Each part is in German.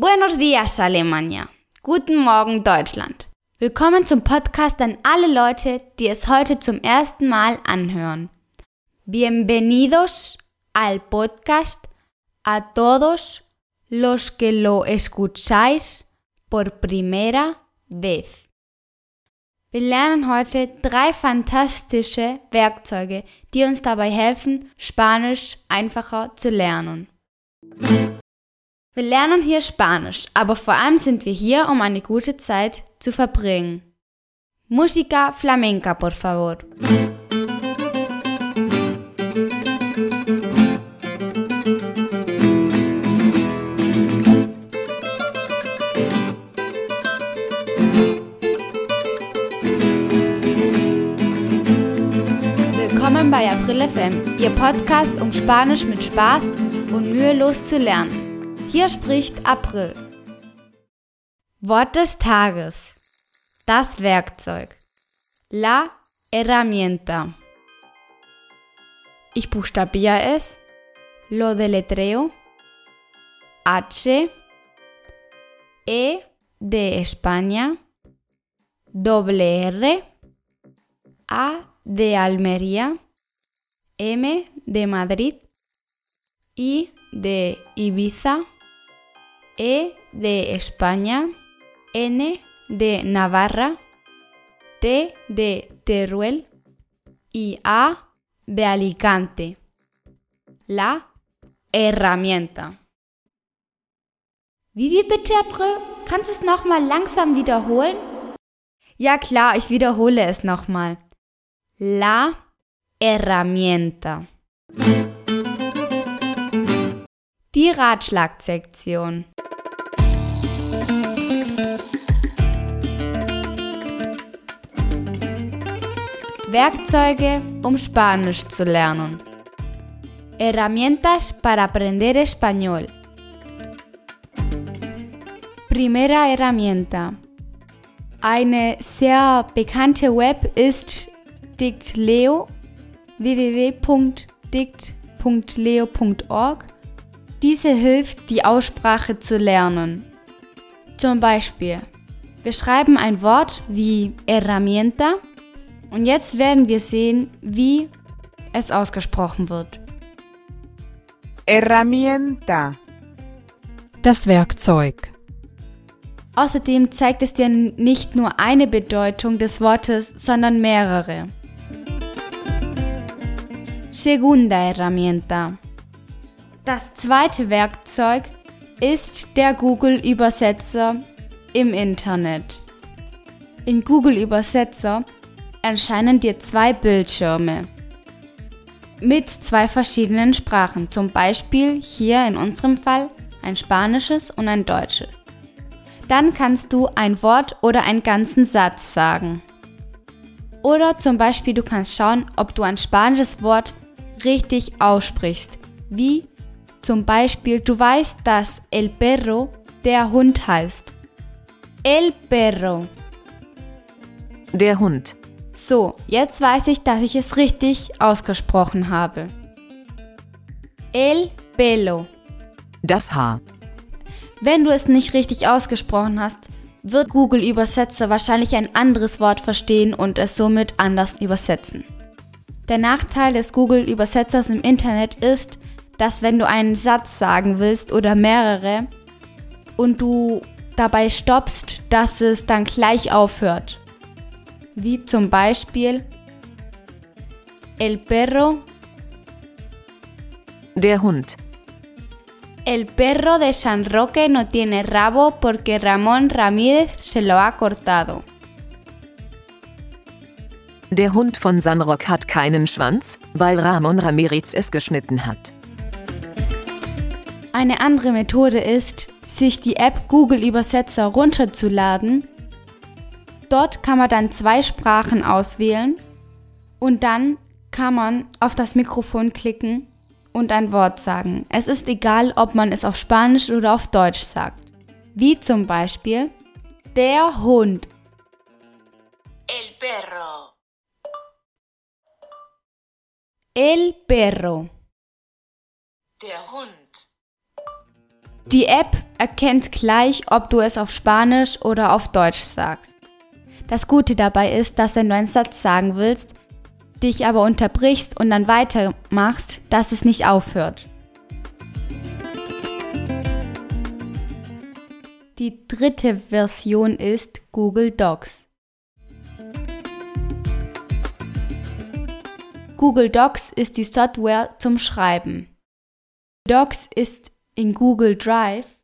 Buenos días, Alemania. Guten Morgen, Deutschland. Willkommen zum Podcast an alle Leute, die es heute zum ersten Mal anhören. Bienvenidos al podcast a todos los que lo escucháis por primera vez. Wir lernen heute drei fantastische Werkzeuge, die uns dabei helfen, Spanisch einfacher zu lernen. Wir lernen hier Spanisch, aber vor allem sind wir hier, um eine gute Zeit zu verbringen. Música flamenca, por favor. Willkommen bei April FM, Ihr Podcast, um Spanisch mit Spaß und mühelos zu lernen. Hier spricht April. Wort des Tages. Das Werkzeug. La herramienta. Ich buchstabiere es. Lo deletreo. H. E de España. Doble R. A de Almería. M de Madrid. I de Ibiza. E de España, N de Navarra, T de Teruel y A de Alicante. La herramienta. Wie bitte, April? Kannst du es nochmal langsam wiederholen? Ja klar, ich wiederhole es nochmal. La herramienta. Die Ratschlagsektion. Werkzeuge, um Spanisch zu lernen. Herramientas para aprender español. Primera herramienta. Eine sehr bekannte Web ist Dictleo www.dict.leo.org. Diese hilft, die Aussprache zu lernen. Zum Beispiel, wir schreiben ein Wort wie Herramienta und jetzt werden wir sehen, wie es ausgesprochen wird. Herramienta. Das Werkzeug. Außerdem zeigt es dir nicht nur eine Bedeutung des Wortes, sondern mehrere. Segunda herramienta. Das zweite Werkzeug ist der Google-Übersetzer im Internet. In Google Übersetzer erscheinen dir zwei Bildschirme mit zwei verschiedenen Sprachen, zum Beispiel hier in unserem Fall ein spanisches und ein deutsches. Dann kannst du ein Wort oder einen ganzen Satz sagen. Oder zum Beispiel du kannst schauen, ob du ein spanisches Wort richtig aussprichst. Wie zum Beispiel du weißt, dass el perro der Hund heißt. El perro. Der Hund. So, jetzt weiß ich, dass ich es richtig ausgesprochen habe. El pelo. Das Haar. Wenn du es nicht richtig ausgesprochen hast, wird Google Übersetzer wahrscheinlich ein anderes Wort verstehen und es somit anders übersetzen. Der Nachteil des Google Übersetzers im Internet ist, dass wenn du einen Satz sagen willst oder mehrere und du dabei stoppst, dass es dann gleich aufhört wie zum Beispiel El perro, Der Hund. el perro de San Roque no tiene rabo porque Ramón Ramírez se lo ha cortado. Der Hund von San Roque hat keinen Schwanz, weil Ramon Ramirez es geschnitten hat. Eine andere Methode ist, sich die App Google Übersetzer runterzuladen. Dort kann man dann zwei Sprachen auswählen und dann kann man auf das Mikrofon klicken und ein Wort sagen. Es ist egal, ob man es auf Spanisch oder auf Deutsch sagt. Wie zum Beispiel der Hund. El perro. El perro. Der Hund. Die App erkennt gleich, ob du es auf Spanisch oder auf Deutsch sagst. Das Gute dabei ist, dass wenn du einen Satz sagen willst, dich aber unterbrichst und dann weitermachst, dass es nicht aufhört. Die dritte Version ist Google Docs. Google Docs ist die Software zum Schreiben. Docs ist in Google Drive.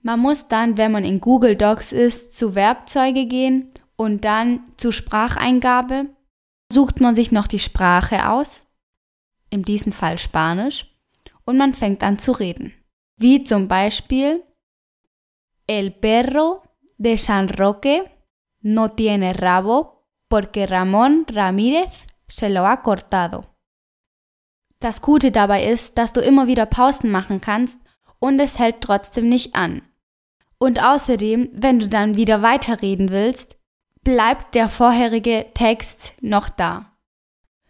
Man muss dann, wenn man in Google Docs ist, zu Werkzeuge gehen und dann zu Spracheingabe. Sucht man sich noch die Sprache aus, in diesem Fall Spanisch, und man fängt an zu reden. Wie zum Beispiel El perro de San Roque no tiene rabo porque Ramón Ramírez se lo ha cortado. Das Gute dabei ist, dass du immer wieder Pausen machen kannst und es hält trotzdem nicht an. Und außerdem, wenn du dann wieder weiterreden willst, bleibt der vorherige Text noch da.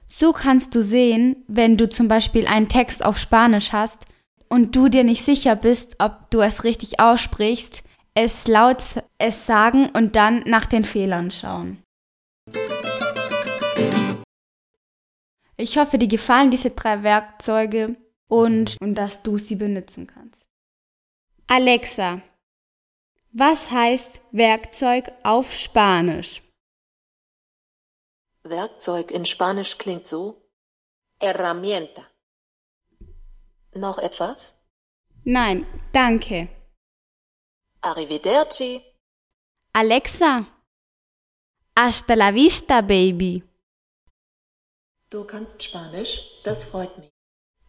So kannst du sehen, wenn du zum Beispiel einen Text auf Spanisch hast und du dir nicht sicher bist, ob du es richtig aussprichst, es laut es sagen und dann nach den Fehlern schauen. Ich hoffe, dir gefallen diese drei Werkzeuge und, und dass du sie benutzen kannst. Alexa, was heißt Werkzeug auf Spanisch? Werkzeug in Spanisch klingt so. Herramienta. Noch etwas? Nein, danke. Arrivederci. Alexa, hasta la vista, Baby. Du kannst Spanisch, das freut mich.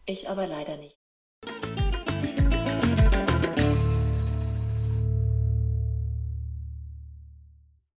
Ich aber leider nicht.